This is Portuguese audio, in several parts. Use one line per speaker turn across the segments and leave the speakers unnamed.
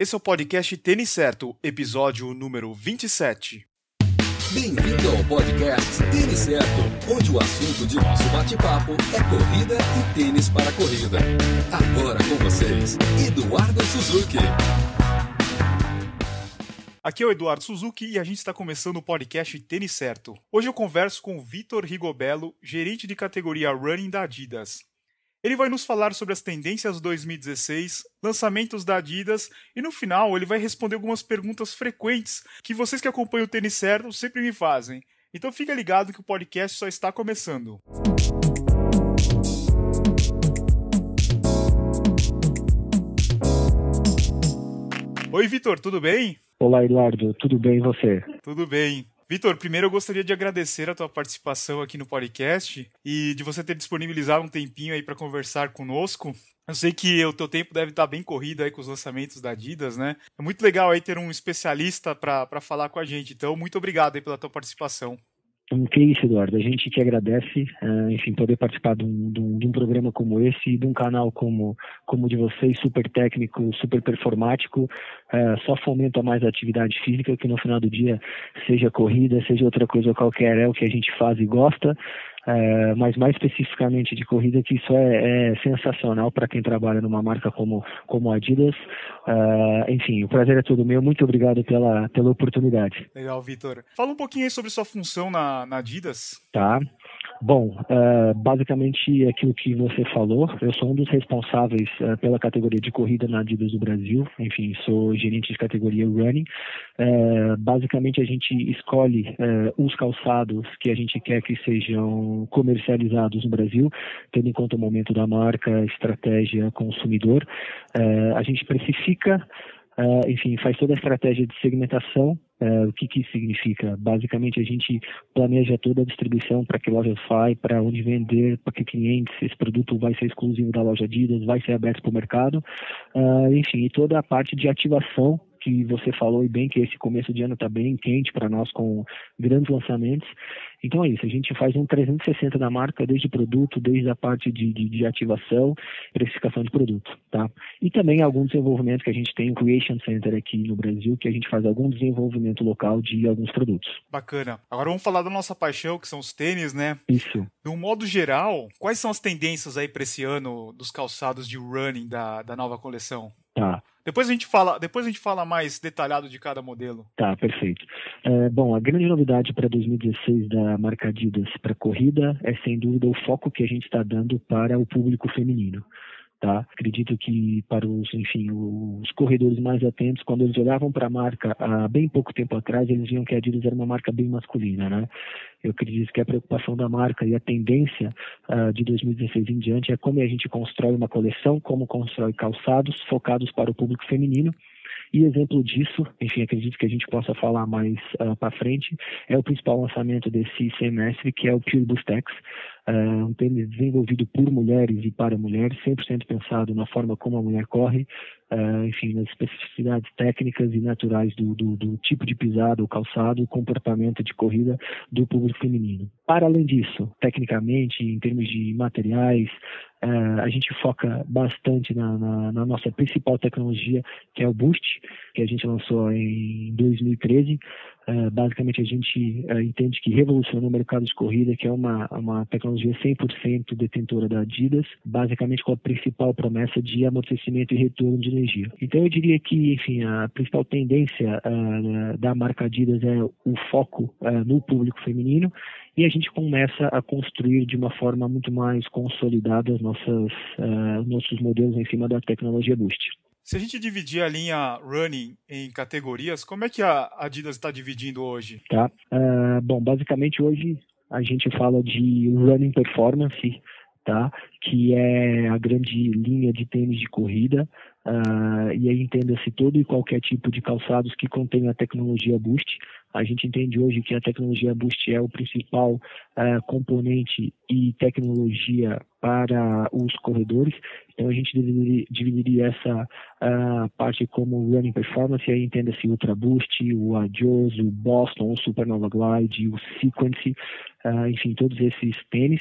Esse é o podcast Tênis Certo, episódio número 27.
Bem-vindo ao podcast Tênis Certo, onde o assunto de nosso bate-papo é corrida e tênis para corrida. Agora com vocês, Eduardo Suzuki.
Aqui é o Eduardo Suzuki e a gente está começando o podcast Tênis Certo. Hoje eu converso com o Vitor Rigobello, gerente de categoria Running da Adidas. Ele vai nos falar sobre as tendências 2016, lançamentos da Adidas e no final ele vai responder algumas perguntas frequentes que vocês que acompanham o tênis certo sempre me fazem. Então fica ligado que o podcast só está começando. Oi, Vitor, tudo bem?
Olá, Eduardo, tudo bem e você?
Tudo bem. Vitor, primeiro eu gostaria de agradecer a tua participação aqui no podcast e de você ter disponibilizado um tempinho aí para conversar conosco. Eu sei que o teu tempo deve estar bem corrido aí com os lançamentos da Adidas, né? É muito legal aí ter um especialista para falar com a gente. Então, muito obrigado aí pela tua participação.
Então, que isso, Eduardo. A gente que agradece, uh, enfim, poder participar de um, de, um, de um, programa como esse e de um canal como como o de vocês, super técnico, super performático, uh, só fomenta mais a atividade física, que no final do dia, seja corrida, seja outra coisa qualquer, é o que a gente faz e gosta. É, mas mais especificamente de corrida, que isso é, é sensacional para quem trabalha numa marca como, como Adidas. É, enfim, o prazer é todo meu. Muito obrigado pela, pela oportunidade.
Legal, Vitor. Fala um pouquinho aí sobre sua função na, na Adidas.
Tá. Bom, uh, basicamente aquilo que você falou, eu sou um dos responsáveis uh, pela categoria de corrida na Adidas do Brasil, enfim, sou gerente de categoria running. Uh, basicamente a gente escolhe os calçados que a gente quer que sejam comercializados no Brasil, tendo em conta o momento da marca, estratégia, consumidor. a gente precifica Uh, enfim, faz toda a estratégia de segmentação. Uh, o que, que isso significa? Basicamente, a gente planeja toda a distribuição para que lojas vai, para onde vender, para que clientes, esse produto vai ser exclusivo da loja Adidas, vai ser aberto para o mercado. Uh, enfim, e toda a parte de ativação que você falou e bem que esse começo de ano está bem quente para nós com grandes lançamentos. Então é isso, a gente faz um 360 da marca, desde o produto, desde a parte de, de, de ativação, precificação de produto, tá? E também algum desenvolvimento que a gente tem, o Creation Center aqui no Brasil, que a gente faz algum desenvolvimento local de alguns produtos.
Bacana. Agora vamos falar da nossa paixão, que são os tênis, né?
Isso.
De um modo geral, quais são as tendências aí para esse ano dos calçados de running da, da nova coleção?
Tá.
Depois a gente fala, depois a gente fala mais detalhado de cada modelo.
Tá, perfeito. É, bom, a grande novidade para 2016 da marca Adidas para corrida é sem dúvida o foco que a gente está dando para o público feminino. Tá? Acredito que para os, enfim, os corredores mais atentos, quando eles olhavam para a marca há bem pouco tempo atrás, eles viam que a Adidas era uma marca bem masculina, né? Eu acredito que a preocupação da marca e a tendência uh, de 2016 em diante é como a gente constrói uma coleção, como constrói calçados focados para o público feminino e exemplo disso, enfim, acredito que a gente possa falar mais uh, para frente, é o principal lançamento desse semestre, que é o Pure Boost X, um tênis desenvolvido por mulheres e para mulheres, 100% pensado na forma como a mulher corre, uh, enfim, nas especificidades técnicas e naturais do, do, do tipo de pisada, o calçado, o comportamento de corrida do público feminino. Para além disso, tecnicamente, em termos de materiais, Uh, a gente foca bastante na, na, na, nossa principal tecnologia, que é o Boost, que a gente lançou em 2013. Uh, basicamente, a gente uh, entende que revolucionou o mercado de corrida, que é uma, uma tecnologia 100% detentora da Adidas, basicamente com a principal promessa de amortecimento e retorno de energia. Então, eu diria que, enfim, a principal tendência da marca Adidas é o foco no público feminino e a gente começa a construir de uma forma muito mais consolidada as nossas, uh, nossos modelos em cima da tecnologia Boost.
Se a gente dividir a linha running em categorias, como é que a Adidas está dividindo hoje?
Tá. Uh, bom, basicamente hoje a gente fala de running performance, tá? Que é a grande linha de tênis de corrida. Uh, e aí entenda-se todo e qualquer tipo de calçados que contém a tecnologia Boost. A gente entende hoje que a tecnologia Boost é o principal uh, componente e tecnologia para os corredores. Então a gente dividiria, dividiria essa uh, parte como Running Performance, aí entenda-se o Ultra Boost, o Adios, o Boston, o Supernova Glide, o Sequence, enfim, todos esses tênis.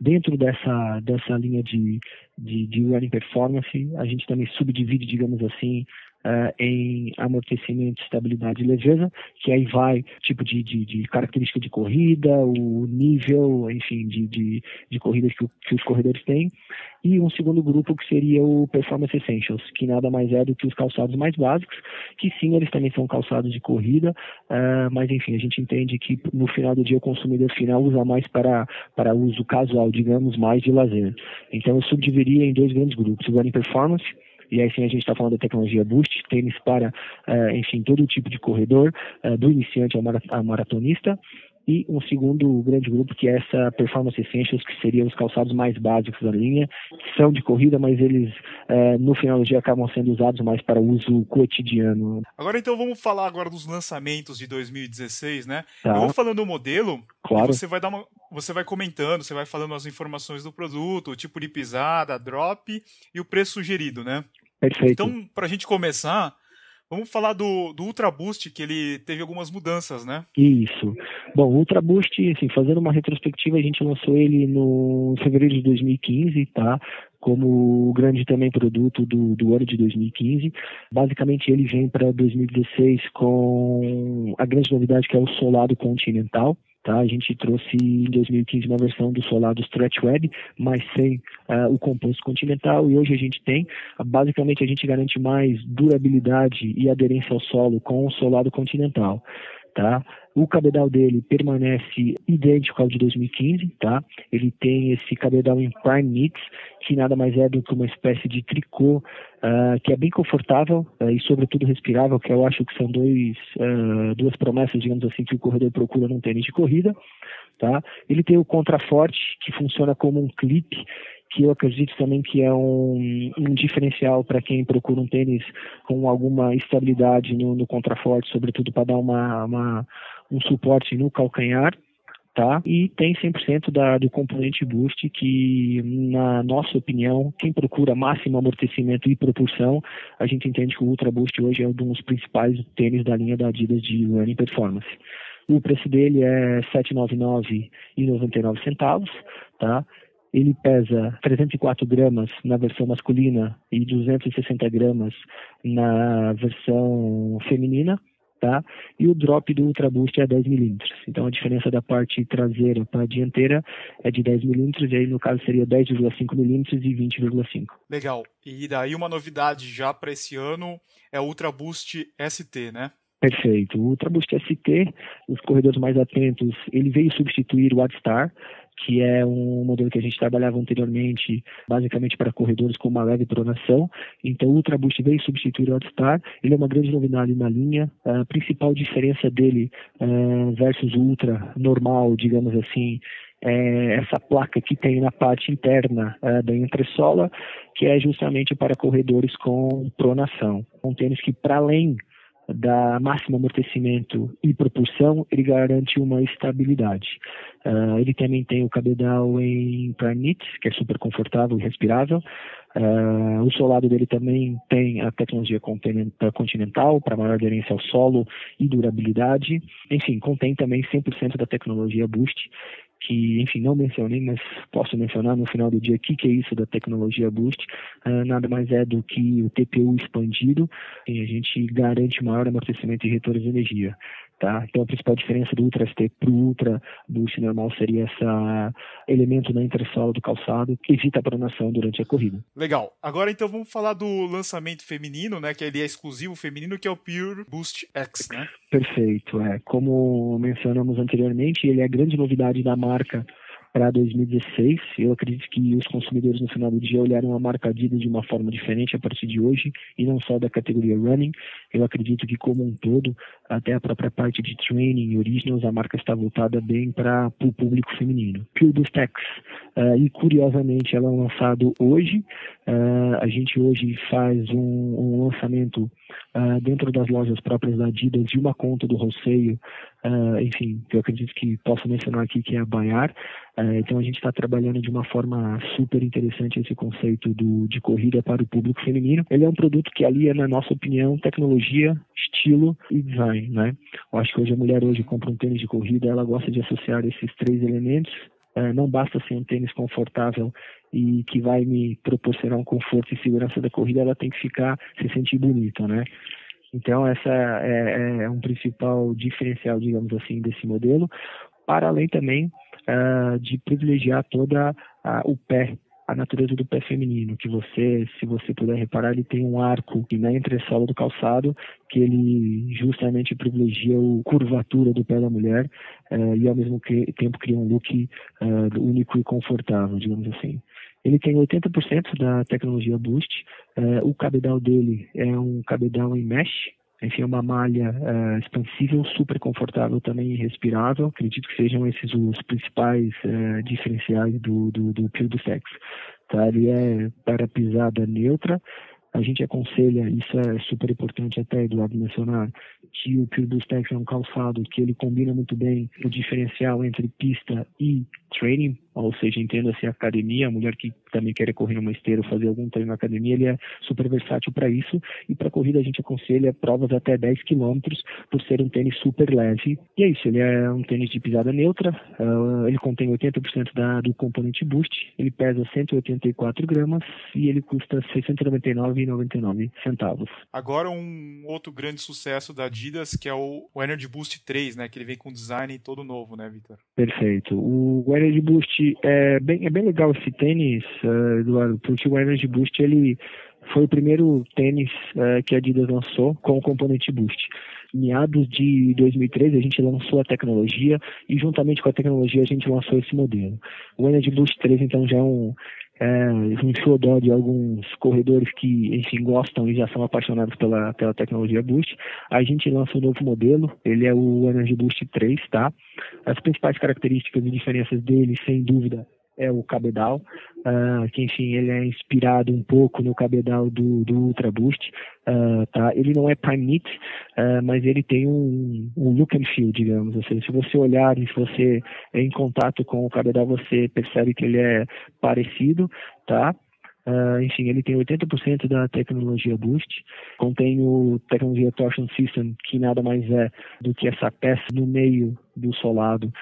Dentro dessa, dessa linha de, de, de running performance. A gente também subdivide, digamos assim, uh, em amortecimento, estabilidade e leveza, que aí vai tipo de, de, de característica de corrida, o nível, enfim, de, de, de corrida que, que, os corredores têm, e um segundo grupo que seria o Performance Essentials, que nada mais é do que os calçados mais básicos, que sim, eles também são calçados de corrida, uh, mas enfim, a gente entende que no final do dia o consumidor final usa mais para, para uso casual, digamos, mais de lazer. Então eu subdividiria em dois grandes grupos, o Running Performance, e aí sim a gente está falando da tecnologia Boost, tênis para, uh, enfim, todo tipo de corredor, uh, do iniciante ao maratonista, e um segundo grande grupo que é essa Performance Essentials, que seriam os calçados mais básicos da linha, são de corrida, mas eles uh, no final do dia acabam sendo usados mais para uso cotidiano.
Agora então vamos falar agora dos lançamentos de 2016, né? Tá. Eu vou falando o modelo, claro. você vai dar uma, você vai comentando, você vai falando as informações do produto, o tipo de pisada, drop e o preço sugerido, né?
Perfeito.
Então, para a gente começar, vamos falar do, do Ultra Boost, que ele teve algumas mudanças, né?
Isso. Bom, o Ultra Boost, assim, fazendo uma retrospectiva, a gente lançou ele no fevereiro de 2015, tá? como o grande também produto do, do ano de 2015. Basicamente, ele vem para 2016 com a grande novidade que é o solado continental. Tá? A gente trouxe em 2015 uma versão do solado Stretch Web, mas sem uh, o composto continental, e hoje a gente tem, basicamente a gente garante mais durabilidade e aderência ao solo com o solado continental. Tá? O cabedal dele permanece idêntico ao de 2015, tá? Ele tem esse cabedal em prime knits, que nada mais é do que uma espécie de tricô uh, que é bem confortável uh, e sobretudo respirável, que eu acho que são dois, uh, duas promessas, digamos assim, que o corredor procura num tênis de corrida, tá? Ele tem o contraforte, que funciona como um clipe, que eu acredito também que é um, um diferencial para quem procura um tênis com alguma estabilidade no, no contraforte, sobretudo para dar uma, uma um suporte no calcanhar, tá? E tem 100% da, do componente boost que, na nossa opinião, quem procura máximo amortecimento e propulsão, a gente entende que o Ultra Boost hoje é um dos principais tênis da linha da Adidas de running performance. O preço dele é R$ 799,99 centavos, tá? Ele pesa 304 gramas na versão masculina e 260 gramas na versão feminina tá? E o drop do Ultra Boost é 10 milímetros. Então a diferença da parte traseira para a dianteira é de 10 milímetros, e aí no caso seria 10,5 milímetros e 20,5.
Legal. E daí uma novidade já para esse ano é o Ultra Boost ST, né?
Perfeito. O Ultra Boost ST, os corredores mais atentos, ele veio substituir o AdStar, que é um modelo que a gente trabalhava anteriormente, basicamente para corredores com uma leve pronação. Então, o Ultra Boost veio substituir o Outstar. Ele é uma grande novidade na linha. A principal diferença dele uh, versus o Ultra normal, digamos assim, é essa placa que tem na parte interna uh, da entressola, que é justamente para corredores com pronação. Um tênis que, para além da máximo amortecimento e propulsão, ele garante uma estabilidade. Uh, ele também tem o cabedal em Prime que é super confortável e respirável. Uh, o solado dele também tem a tecnologia continental para maior aderência ao solo e durabilidade. Enfim, contém também 100% da tecnologia Boost que, enfim, não mencionei, mas posso mencionar no final do dia o que, que é isso da tecnologia Boost. Uh, nada mais é do que o TPU expandido e a gente garante maior amortecimento e retorno de energia. Tá? Então a principal diferença do Ultra ST para o Ultra Boost normal seria esse elemento na intersola do calçado que evita a pronação durante a corrida.
Legal. Agora então vamos falar do lançamento feminino, né? Que ele é exclusivo feminino, que é o Pure Boost X, né?
Perfeito. É. Como mencionamos anteriormente, ele é a grande novidade da marca para 2016. Eu acredito que os consumidores no final do dia olharam a marca Adidas de uma forma diferente a partir de hoje e não só da categoria running. Eu acredito que como um todo, até a própria parte de training e originals, a marca está voltada bem para o público feminino. Pure Boost X, uh, e curiosamente ela é lançado hoje. Uh, a gente hoje faz um, um lançamento uh, dentro das lojas próprias da Adidas de uma conta do Roceio, uh, enfim, que eu acredito que posso mencionar aqui que é a Baiar. Uh, então a gente está trabalhando de uma forma super interessante esse conceito do, de corrida para o público feminino. Ele é um produto que alia, na nossa opinião, tecnologia, estilo e design, né? Eu acho que hoje a mulher hoje compra um tênis de corrida, ela gosta de associar esses três elementos Uh, não basta ser um tênis confortável e que vai me proporcionar um conforto e segurança da corrida, ela tem que ficar, se sentir bonita, né? Então, essa é, é um principal diferencial, digamos assim, desse modelo, para além também uh, de privilegiar toda uh, o pé a natureza do pé feminino, que você, se você puder reparar, ele tem um arco na entressola do calçado, que ele justamente privilegia a curvatura do pé da mulher uh, e ao mesmo tempo cria um look uh, único e confortável, digamos assim. Ele tem 80% da tecnologia Boost, uh, o cabedal dele é um cabedal em mesh, enfim, é uma malha uh, expansível, super confortável também e respirável. Acredito que sejam esses os principais uh, diferenciais do, do, do Pure Dustex. Tá? Ele é para pisada neutra, a gente aconselha, isso é super importante até, Eduardo, mencionar, que o Pure Boost é um calçado que ele combina muito bem o diferencial entre pista e training, ou seja, entenda-se academia, a mulher que também quer correr numa esteira ou fazer algum treino na academia, ele é super versátil para isso. E para corrida a gente aconselha provas até 10 km por ser um tênis super leve. E é isso, ele é um tênis de pisada neutra, uh, ele contém 80% da, do componente boost, ele pesa 184 gramas e ele custa R$ 699,99 centavos.
Agora um outro grande sucesso da Adidas, que é o, o Energy Boost 3, né, que ele vem com design todo novo, né, Victor?
Perfeito. O Energy Boost é bem, é bem legal esse tênis, uh, Eduardo, porque o Energy Boost ele foi o primeiro tênis uh, que a Adidas lançou com o componente Boost. Em meados de 2013 a gente lançou a tecnologia e juntamente com a tecnologia a gente lançou esse modelo. O Energy Boost 3 então já é um, é, um xodó de alguns corredores que, enfim, gostam e já são apaixonados pela, pela tecnologia Boost. A gente lança um novo modelo, ele é o Energy Boost 3, tá? As principais características e diferenças dele, sem dúvida, é o cabedal, uh, que enfim ele é inspirado um pouco no cabedal do, do Ultra Boost, uh, tá? Ele não é prime uh, mas ele tem um, um, look and feel, digamos. Seja, se você olhar e se você é em contato com o cabedal, você percebe que ele é parecido, tá? Uh, enfim, ele tem 80% da tecnologia Boost, contém o tecnologia Torsion System, que nada mais é do que essa peça no meio do solado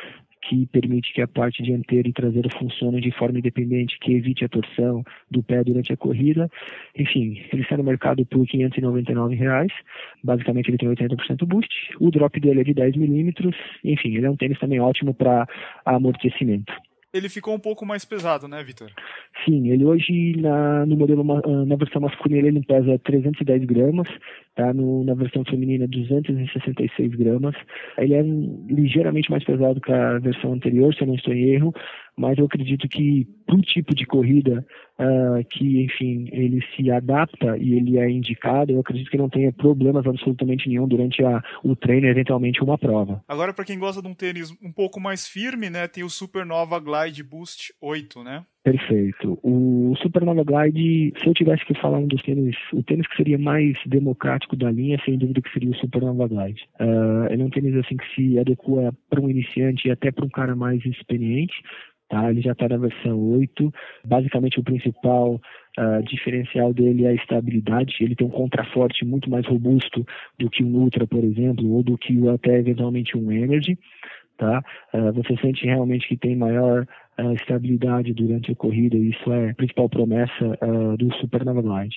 que permite que a parte dianteira e traseira funcionem de forma independente, que evite a torção do pé durante a corrida. Enfim, ele está no mercado por 599 reais. basicamente ele tem 80% boost, o drop dele é de 10 milímetros, enfim, ele é um tênis também ótimo para amortecimento
ele ficou um pouco mais pesado, né, Vitor?
Sim, ele hoje na, no modelo ah, na versão masculina ele pesa 310 gramas, tá? No, na versão feminina 266 gramas. Ele é ligeiramente mais pesado que a versão anterior, se eu não estou em erro, mas eu acredito que para o tipo de corrida uh, que, enfim, ele se adapta e ele é indicado, eu acredito que não tenha problemas absolutamente nenhum durante a, o treino, eventualmente uma prova.
Agora, para quem gosta de um tênis um pouco mais firme, né, tem o Supernova Glide Boost 8, né?
Perfeito. O Supernova Glide, se eu tivesse que falar um dos tênis, o tênis que seria mais democrático da linha, sem dúvida que seria o Supernova Glide. Uh, ele é um tênis assim que se adequa para um iniciante e até para um cara mais experiente. Tá? Ele já está na versão 8. Basicamente, o principal uh, diferencial dele é a estabilidade. Ele tem um contraforte muito mais robusto do que um Ultra, por exemplo, ou do que até eventualmente um Energy. Tá? Uh, você sente realmente que tem maior uh, estabilidade durante a corrida, e isso é a principal promessa do Supernova Glide.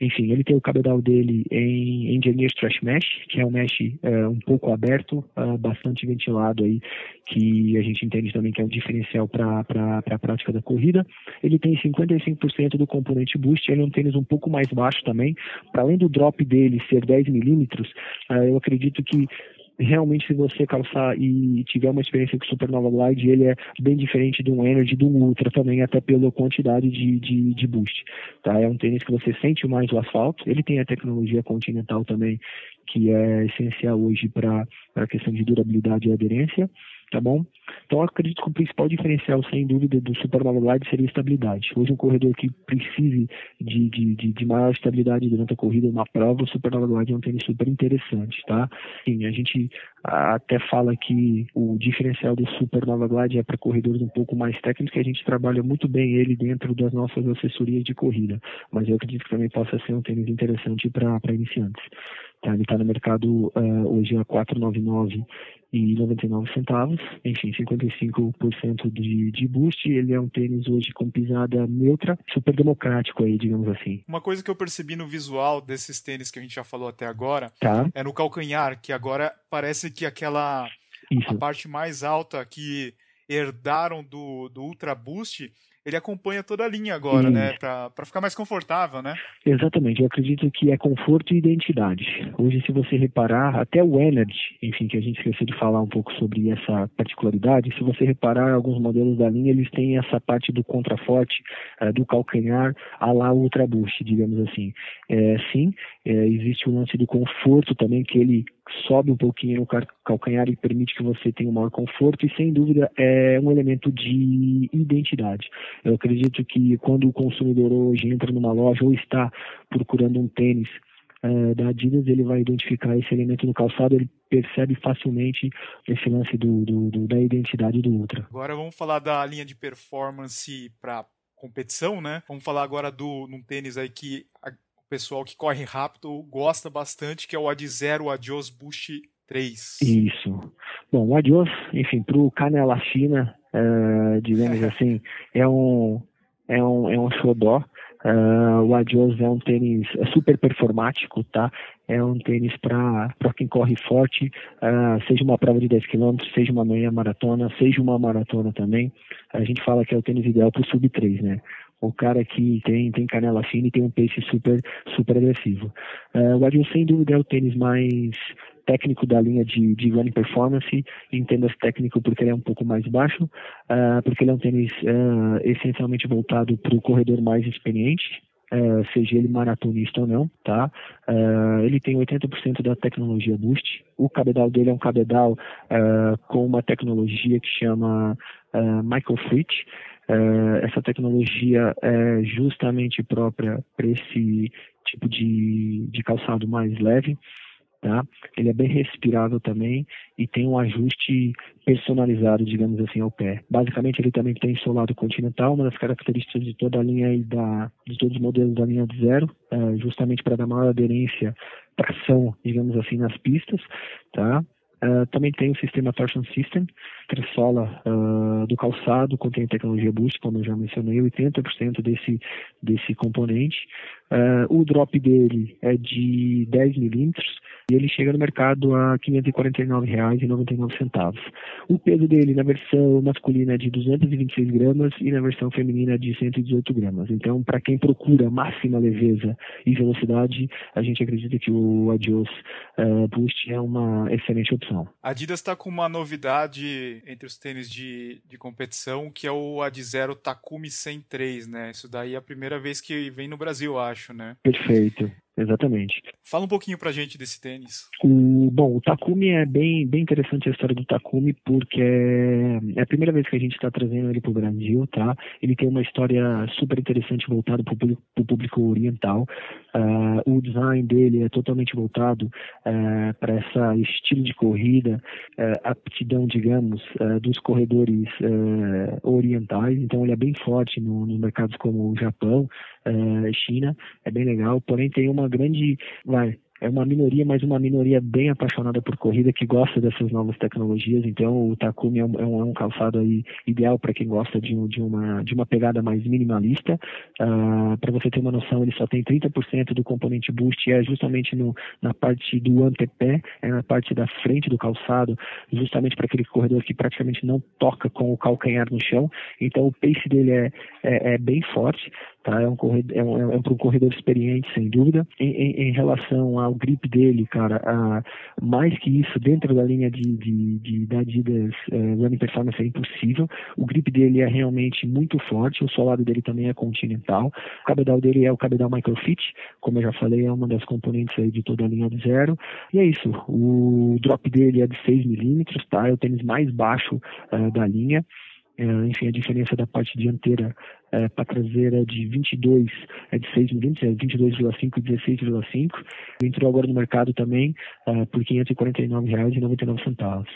Enfim, ele tem o cabedal dele em Engineer Trash Mesh, que é um mesh é, um pouco aberto, uh, bastante ventilado aí, que a gente entende também que é um diferencial para a prática da corrida. Ele tem 55% do componente boost, ele é um tênis um pouco mais baixo também. Para além do drop dele ser 10 milímetros, uh, eu acredito que realmente se você calçar e tiver uma experiência com o Supernova Glide, ele é bem diferente de um Energy, de um Ultra também, até pela quantidade de, de, de boost. Tá? É um tênis que você sente mais o asfalto, ele tem a tecnologia Continental também, que é essencial hoje para a questão de durabilidade e aderência tá bom? Então, acredito que o principal diferencial, sem dúvida, do Supernova Glide seria a estabilidade. Hoje, um corredor que precise de, de, de, maior estabilidade durante a corrida, uma prova, o Supernova Glide é um tênis super interessante, tá? Sim, a gente até fala que o diferencial do Supernova Glide é para corredores um pouco mais técnicos, que a gente trabalha muito bem ele dentro das nossas assessorias de corrida, mas eu acredito que também possa ser um tênis interessante para iniciantes. Tá, ele está no mercado uh, hoje a 499 e 99 centavos, enfim, 55% de, de boost. Ele é um tênis hoje com pisada neutra, super democrático aí, digamos assim.
Uma coisa que eu percebi no visual desses tênis que a gente já falou até agora
tá.
é no calcanhar, que agora parece que aquela Isso. a parte mais alta que herdaram do, do Ultra Boost ele acompanha toda a linha agora, né? Para ficar mais confortável, né?
Exatamente. Eu acredito que é conforto e identidade. Hoje, se você reparar, até o Energy, enfim, que a gente esqueceu de falar um pouco sobre essa particularidade, se você reparar, alguns modelos da linha, eles têm essa parte do contraforte, uh, do calcanhar, a lá Ultra Boost, digamos assim. É, sim, é, existe o lance do conforto também, que ele sobe um pouquinho no calcanhar e permite que você tenha um maior conforto e sem dúvida é um elemento de identidade. Eu acredito que quando o consumidor hoje entra numa loja ou está procurando um tênis uh, da Adidas, ele vai identificar esse elemento no calçado, ele percebe facilmente esse lance do, do, do da identidade do Ultra.
Agora vamos falar da linha de performance para competição, né? Vamos falar agora do num tênis aí que pessoal que corre rápido gosta bastante, que é o Ad Zero, Adios Boost 3.
Isso. Bom, o Adios, enfim, para o canela fina, uh, digamos assim, é um, é um, é um xodó. Uh, o Adios é um tênis super performático, tá? É um tênis para quem corre forte, uh, seja uma prova de 10 km, seja uma meia maratona, seja uma maratona também. A gente fala que é o tênis ideal para o sub 3, né? O cara que tem, tem canela fina e tem um pace super, super agressivo. Uh, o Adios, sem dúvida, é o tênis mais técnico da linha de, de running performance, entenda técnico porque ele é um pouco mais baixo, uh, porque ele é um tênis uh, essencialmente voltado para o corredor mais experiente, Uh, seja ele maratonista ou não, tá? Uh, ele tem 80% da tecnologia Boost. O cabedal dele é um cabedal uh, com uma tecnologia que chama Michael Fritz, Uh, essa tecnologia é justamente própria para esse tipo de, de calçado mais leve. Tá? Ele é bem respirável também e tem um ajuste personalizado, digamos assim, ao pé. Basicamente, ele também tem solado continental, uma das características de toda a linha e da, de todos os modelos da linha de zero, é, justamente para dar maior aderência, tração, digamos assim, nas pistas, tá? Uh, também tem o sistema Torsion System, tressola uh, do calçado, contém tecnologia Boost, como eu já mencionei, 80% desse, desse componente. Uh, o drop dele é de 10 milímetros e ele chega no mercado a R$ 549,99. O peso dele na versão masculina é de 226 gramas e na versão feminina é de 118 gramas. Então, para quem procura máxima leveza e velocidade, a gente acredita que o Adios Boost é uma excelente opção.
A Adidas está com uma novidade entre os tênis de, de competição, que é o Adizero Takumi 103, né? Isso daí é a primeira vez que vem no Brasil, acho, né?
Perfeito. Exatamente.
Fala um pouquinho pra gente desse tênis.
O, bom, o Takumi é bem, bem interessante a história do Takumi, porque é a primeira vez que a gente está trazendo ele pro Brasil, tá? Ele tem uma história super interessante voltada pro público, pro público oriental. Uh, o design dele é totalmente voltado uh, para esse estilo de corrida, uh, aptidão, digamos, dos corredores orientais. Então ele é bem forte no, nos mercados como o Japão, China, é bem legal. Porém tem uma grande, vai, é uma minoria, mas uma minoria bem apaixonada por corrida que gosta dessas novas tecnologias. Então, o Takumi é um, é um é calçado aí ideal para quem gosta de, de, uma, de uma pegada mais minimalista. Uh, ah, para você ter uma noção, ele só tem 30% do componente boost, é justamente no, na parte do antepé, é na parte da frente do calçado, justamente para aquele corredor que praticamente não toca com o calcanhar no chão. Então, o pace dele é, é, é bem forte. Tá? É um corredor, é um, é um corredor experiente, sem dúvida. Em, em, em relação ao grip dele, cara, a, mais que isso, dentro da linha de, de, de da Adidas uh, Running Performance é impossível. O grip dele é realmente muito forte, o solado dele também é continental. O cabedal dele é o cabedal Microfit, como eu já falei, é uma das componentes aí de toda a linha de zero. E é isso, o drop dele é de 6 milímetros, tá? É o tênis mais baixo uh, da linha. É, enfim, a diferença da parte dianteira é, para traseira de 22, é de 6 milímetros, é 22,5 e 16,5. Entrou agora no mercado também uh, por R$ 549,99.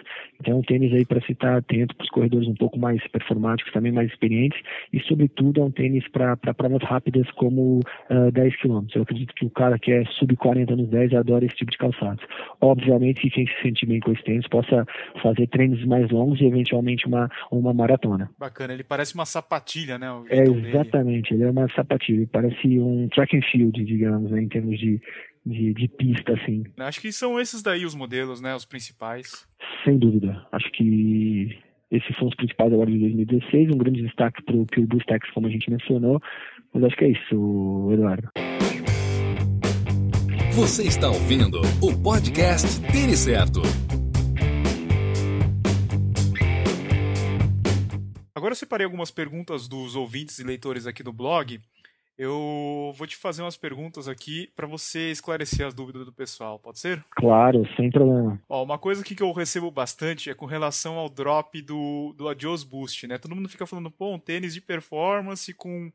Então, um tênis aí para se estar atento para os corredores um pouco mais performáticos, também mais experientes, e sobretudo é um tênis para provas rápidas como uh, 10 km. Eu acredito que o cara que é sub 40 nos 10 adora esse tipo de calçados. Obviamente que quem se sente bem com esse tênis possa fazer treinos mais longos e eventualmente uma, uma maratona.
Bacana, ele parece uma sapatilha, né?
É, exatamente, dele. ele é uma sapatilha, parece um track and field, digamos, né, em termos de, de, de, pista, assim.
Acho que são esses daí os modelos, né, os principais.
Sem dúvida, acho que esses são os principais agora de 2016, um grande destaque para o Pure Boost X, como a gente mencionou, mas acho que é isso, Eduardo.
Você está ouvindo o podcast Tênis Certo.
Agora eu separei algumas perguntas dos ouvintes e leitores aqui do blog. Eu vou te fazer umas perguntas aqui para você esclarecer as dúvidas do pessoal, pode ser?
Claro, sem problema.
Ó, uma coisa que eu recebo bastante é com relação ao drop do, do Adios Boost, né? Todo mundo fica falando, pô, um tênis de performance com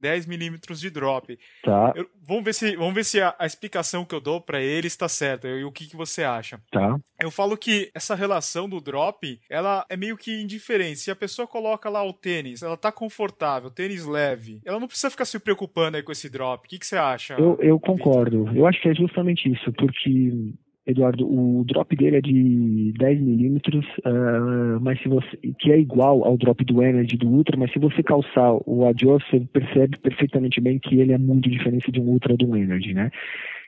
10 milímetros de drop.
Tá.
Eu, vamos ver se, vamos ver se a, a explicação que eu dou para ele está certa e o que, que você acha.
Tá.
Eu falo que essa relação do drop, ela é meio que indiferente. Se a pessoa coloca lá o tênis, ela tá confortável, tênis leve, ela não precisa ficar se preocupando aí com esse drop. O que, que você acha?
Eu, eu concordo. Eu acho que é justamente isso, porque Eduardo, o drop dele é de 10 milímetros, uh, mas se você que é igual ao drop do Energy do Ultra, mas se você calçar o Adios, você percebe perfeitamente bem que ele é muito diferente de um Ultra do Energy, né?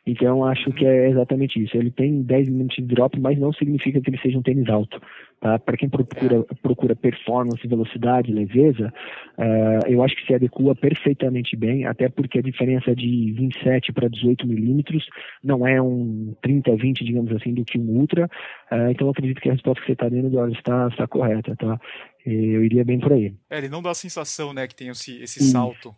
Então acho que é exatamente isso. Ele tem 10 minutos de drop, mas não significa que ele seja um tênis alto. Tá? Para quem procura, procura performance, velocidade, leveza, uh, eu acho que se adequa perfeitamente bem, até porque a diferença de 27 para 18 milímetros não é um 30, 20, digamos assim, do que um Ultra. Uh, então acredito que a resposta que você está dando, está, está correta. Tá? Eu iria bem por aí.
É, ele não dá a sensação né, que tem esse, esse salto.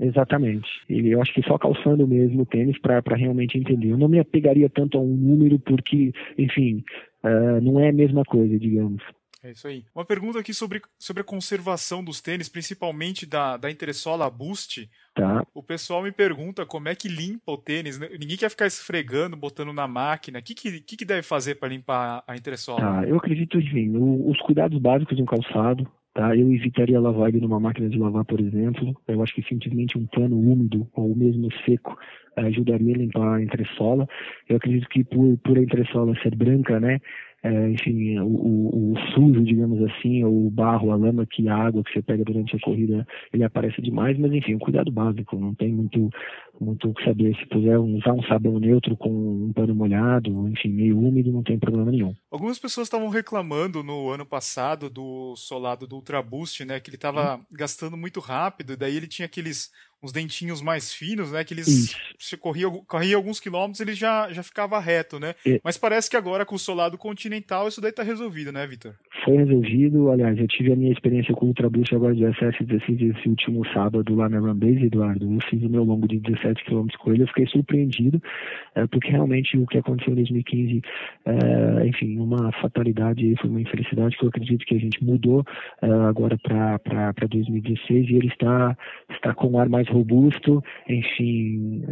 Exatamente. E eu acho que só calçando mesmo o tênis para realmente entender. Eu não me apegaria tanto a um número porque, enfim, uh, não é a mesma coisa, digamos.
É isso aí. Uma pergunta aqui sobre, sobre a conservação dos tênis, principalmente da, da entressola Boost.
Tá.
O pessoal me pergunta como é que limpa o tênis. Né? Ninguém quer ficar esfregando, botando na máquina. O que, que, que deve fazer para limpar a entressola?
Tá, eu acredito, enfim, os cuidados básicos de um calçado, Tá? Eu evitaria lavar ele numa máquina de lavar, por exemplo. Eu acho que simplesmente um pano úmido ou mesmo seco ajudaria a limpar a entressola. Eu acredito que por, por a entressola ser branca, né, é, enfim, o, o, o, sujo, digamos assim, o barro, a lama que a água que você pega durante a corrida, ele aparece demais, mas enfim, um cuidado básico, não tem muito muito o que saber. Se puder usar um sabão neutro com um pano molhado, enfim, meio úmido, não tem problema nenhum.
Algumas pessoas estavam reclamando no ano passado do solado do Ultra Boost, né, que ele estava hum. gastando muito rápido, e daí ele tinha aqueles uns dentinhos mais finos, né? Que eles se corria, corria alguns quilômetros ele já, já ficava reto, né? E... Mas parece que agora com o solado continental isso daí tá resolvido, né, Vitor?
Foi resolvido, aliás, eu tive a minha experiência com o Ultra Boost agora de 17 e 16 esse último sábado lá na Runbase, Eduardo. Eu fiz o meu longo de 17 km com ele, eu fiquei surpreendido, é, porque realmente o que aconteceu em 2015, é, enfim, uma fatalidade, foi uma infelicidade que eu acredito que a gente mudou é, agora para 2016 e ele está, está com um ar mais robusto, enfim,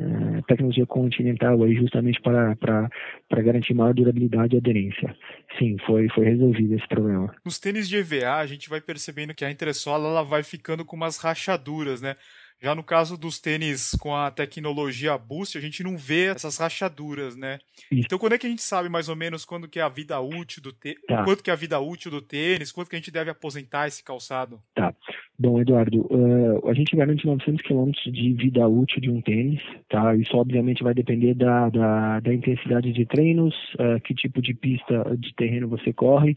tecnologia continental aí justamente para, para, para garantir maior durabilidade e aderência. Sim, foi, foi resolvido esse problema.
Nos tênis de EVA, a gente vai percebendo que a entressola ela vai ficando com umas rachaduras, né? Já no caso dos tênis com a tecnologia Boost, a gente não vê essas rachaduras, né? Então, quando é que a gente sabe mais ou menos quando que é a vida útil do tênis, tá. quanto que é a vida útil do tênis, quanto que a gente deve aposentar esse calçado?
Tá. Bom, Eduardo, uh, a gente garante 900 km de vida útil de um tênis, tá? Isso obviamente vai depender da, da, da intensidade de treinos, uh, que tipo de pista de terreno você corre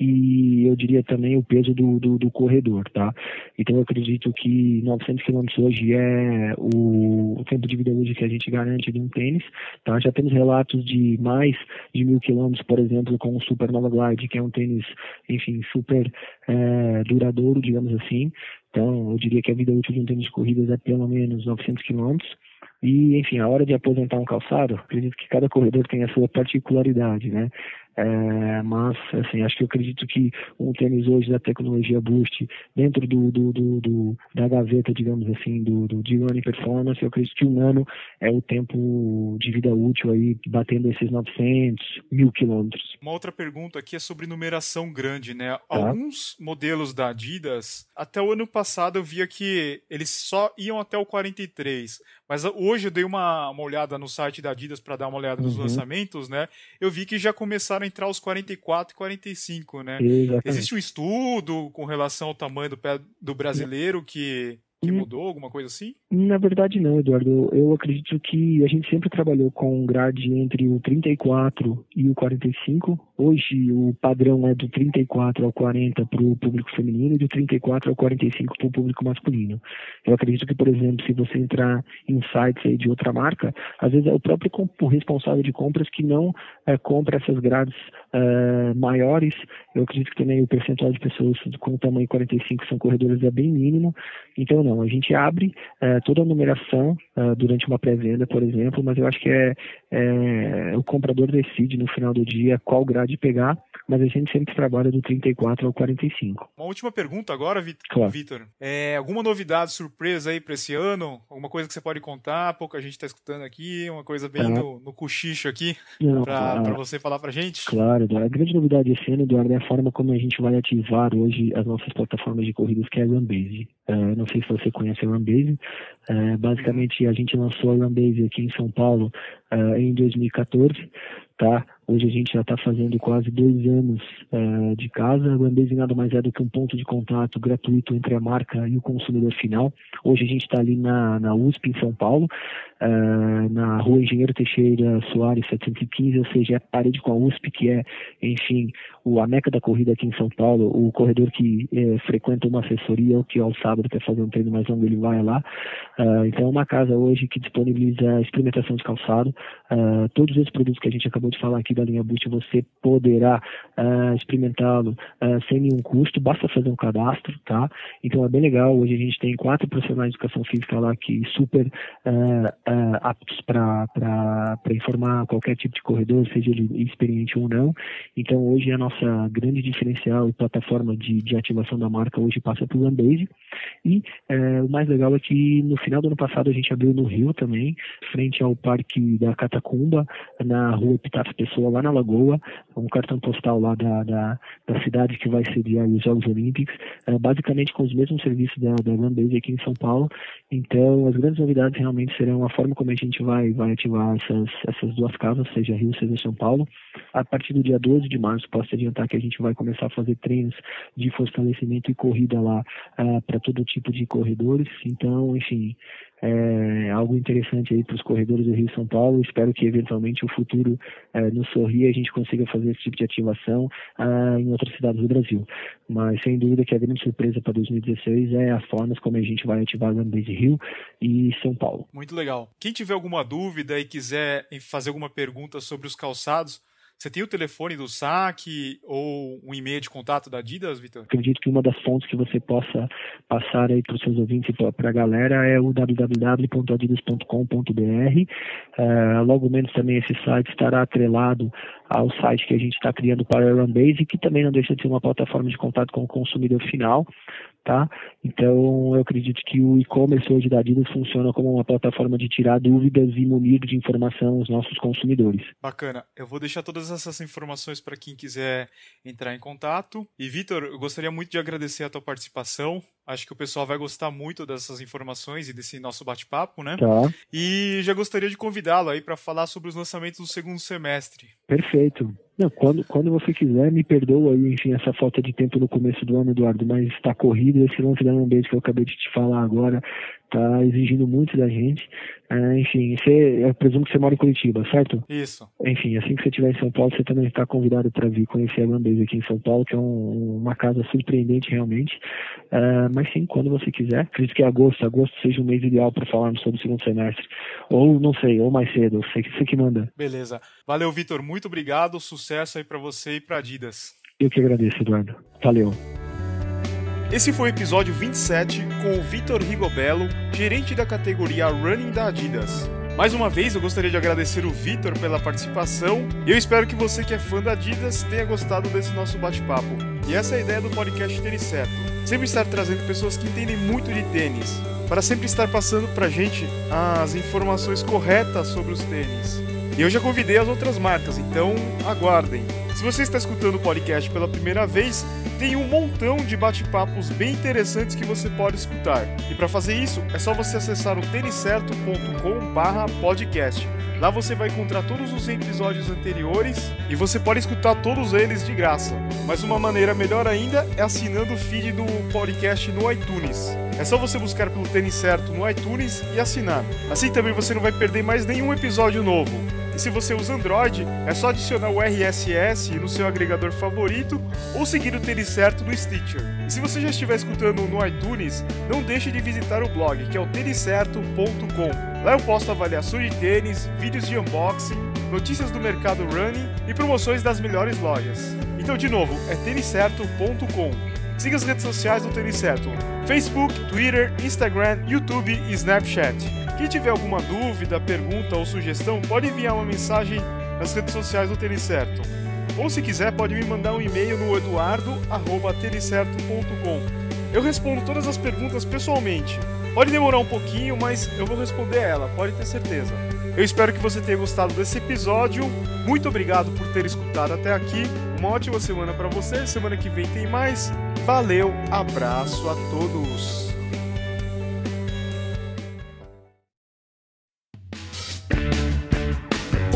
e eu diria também o peso do, do, do, corredor, tá? Então eu acredito que 900 km hoje é o, o, tempo de vida útil que a gente garante de um tênis, tá? Já temos relatos de mais de mil quilômetros, por exemplo, com o Supernova Glide, que é um tênis, enfim, super é, duradouro, digamos assim. Então eu diria que a vida útil de um tênis de corridas é pelo menos 900 quilômetros. E, enfim, a hora de aposentar um calçado, acredito que cada corredor tem a sua particularidade, né? É, mas, assim, acho que eu acredito que um tênis hoje da tecnologia Boost, dentro do, do, do, do da gaveta, digamos assim, do, do de running performance, eu acredito que um ano é o tempo de vida útil aí, batendo esses 900, mil quilômetros.
Uma outra pergunta aqui é sobre numeração grande, né? Tá. Alguns modelos da Adidas, até o ano passado eu via que eles só iam até o 43, mas hoje eu dei uma, uma olhada no site da Adidas para dar uma olhada nos uhum. lançamentos, né? Eu vi que já começaram a entrar os 44 e 45, né? Exatamente. Existe um estudo com relação ao tamanho do pé do brasileiro que que hum. mudou, alguma coisa assim?
Na verdade não, Eduardo. Eu acredito que a gente sempre trabalhou com um grade entre o 34 e o 45. Hoje o padrão é do 34 ao 40 para o público feminino e do 34 ao 45 para o público masculino. Eu acredito que, por exemplo, se você entrar em sites aí de outra marca, às vezes é o próprio responsável de compras que não é, compra essas grades é, maiores. Eu acredito que também o percentual de pessoas com o tamanho 45 são corredores é bem mínimo. Então não, a gente abre é, toda a numeração é, durante uma pré-venda, por exemplo, mas eu acho que é, é, o comprador decide no final do dia qual grade pegar, mas a gente sempre trabalha do 34 ao 45.
Uma última pergunta agora, Vitor. Claro. É, alguma novidade surpresa aí para esse ano? Alguma coisa que você pode contar? Pouca gente está escutando aqui, uma coisa bem ah. no, no cochicho aqui, para ah, você falar para gente?
Claro, a grande novidade esse ano, Eduardo, é a forma como a gente vai ativar hoje as nossas plataformas de corridas, que é a Runbase. Uh, não sei se você conhece a Runbase. Uh, basicamente, a gente lançou a Runbase aqui em São Paulo uh, em 2014, tá? Hoje a gente já está fazendo quase dois anos uh, de casa. A Runbase nada mais é do que um ponto de contato gratuito entre a marca e o consumidor final. Hoje a gente está ali na, na USP, em São Paulo, uh, na rua Engenheiro Teixeira Soares 715, ou seja, é a parede com a USP, que é, enfim, o, a meca da corrida aqui em São Paulo. O corredor que eh, frequenta uma assessoria que ao sábado quer fazer um treino mais longo, ele vai lá. Uh, então é uma casa hoje que disponibiliza experimentação de calçado. todos os produtos que a gente acabou de falar aqui da linha Boost, você poderá uh, experimentá-lo uh, sem nenhum custo, basta fazer um cadastro, tá? Então é bem legal. Hoje a gente tem quatro profissionais de educação física lá que super uh, aptos para informar qualquer tipo de corredor, seja ele experiente ou não. Então hoje a nossa grande diferencial e plataforma de, de ativação da marca hoje passa por Runbase. E o mais legal é que no final do ano passado a gente abriu no Rio também, frente ao Parque da Catacumba, na rua Epitáfio Pessoa lá na Lagoa, um cartão postal lá da, da, da cidade que vai sediar os Jogos Olímpicos, é, basicamente com os mesmos serviços da, da Landbase aqui em São Paulo. Então, as grandes novidades realmente serão a forma como a gente vai, vai ativar essas, essas duas casas, seja Rio, seja São Paulo. A partir do dia 12 de março, posso adiantar que a gente vai começar a fazer treinos de fortalecimento e corrida lá uh, para todo tipo de corredores. Então, enfim, é algo interessante aí para os corredores do Rio São Paulo. Espero que eventualmente o futuro é, nos sorria e a gente consiga fazer esse tipo de ativação ah, em outras cidades do Brasil. Mas sem dúvida que a grande surpresa para 2016 é as formas como a gente vai ativar a Base Rio e São Paulo.
Muito legal. Quem tiver alguma dúvida e quiser fazer alguma pergunta sobre os calçados, você tem o telefone do saque ou um e-mail de contato da Adidas, Vitor?
Acredito que uma das fontes que você possa passar aí para os seus ouvintes e para a galera é o www.adidas.com.br. Uh, logo menos também esse site estará atrelado ao site que a gente está criando para a Runbase, que também não deixa de ser uma plataforma de contato com o consumidor final tá? Então, eu acredito que o e-commerce hoje da Adidas funciona como uma plataforma de tirar dúvidas e munir de informação os nossos consumidores.
Bacana. Eu vou deixar todas essas informações para quem quiser entrar em contato. E, Vitor, eu gostaria muito de agradecer a tua participação. Acho que o pessoal vai gostar muito dessas informações e desse nosso bate-papo, né?
Tá.
E já gostaria de convidá-lo aí para falar sobre os lançamentos do segundo semestre.
Perfeito. Não, quando, quando você quiser, me perdoa aí, enfim, essa falta de tempo no começo do ano, Eduardo, mas está corrido. Esse lance da beijo que eu acabei de te falar agora está exigindo muito da gente. É, enfim, você, eu presumo que você mora em Curitiba, certo?
Isso.
Enfim, assim que você estiver em São Paulo, você também está convidado para vir conhecer a Landbase aqui em São Paulo, que é um, uma casa surpreendente realmente. É, mas sim, quando você quiser. Acredito que agosto, agosto seja um mês ideal para falarmos sobre o segundo semestre. Ou, não sei, ou mais cedo, você, você que manda.
Beleza. Valeu, Vitor. Muito obrigado. Sucesso aí para você e para Adidas.
Eu que agradeço, Eduardo. Valeu.
Esse foi o episódio 27 com o Vitor Rigobello, gerente da categoria Running da Adidas. Mais uma vez, eu gostaria de agradecer o Vitor pela participação e eu espero que você que é fã da Adidas tenha gostado desse nosso bate-papo. E essa é a ideia do podcast Tênis Certo. Sempre estar trazendo pessoas que entendem muito de tênis, para sempre estar passando pra gente as informações corretas sobre os tênis. E eu já convidei as outras marcas, então aguardem. Se você está escutando o podcast pela primeira vez, tem um montão de bate-papos bem interessantes que você pode escutar. E para fazer isso, é só você acessar o têniscerto.com/podcast. Lá você vai encontrar todos os episódios anteriores e você pode escutar todos eles de graça. Mas uma maneira melhor ainda é assinando o feed do podcast no iTunes. É só você buscar pelo Tênis Certo no iTunes e assinar. Assim também você não vai perder mais nenhum episódio novo. E se você usa Android, é só adicionar o RSS no seu agregador favorito ou seguir o Tênis Certo no Stitcher. E se você já estiver escutando no iTunes, não deixe de visitar o blog, que é o têniscerto.com. Lá eu posto avaliações de tênis, vídeos de unboxing, notícias do mercado running e promoções das melhores lojas. Então, de novo, é têniscerto.com. Siga as redes sociais do Tênis Certo: Facebook, Twitter, Instagram, YouTube e Snapchat. Quem tiver alguma dúvida, pergunta ou sugestão, pode enviar uma mensagem nas redes sociais do Tênis Certo. Ou se quiser, pode me mandar um e-mail no eduardo@tenicerto.com. Eu respondo todas as perguntas pessoalmente. Pode demorar um pouquinho, mas eu vou responder ela, pode ter certeza. Eu espero que você tenha gostado desse episódio. Muito obrigado por ter escutado até aqui. Uma ótima semana para você. Semana que vem tem mais. Valeu, abraço a todos.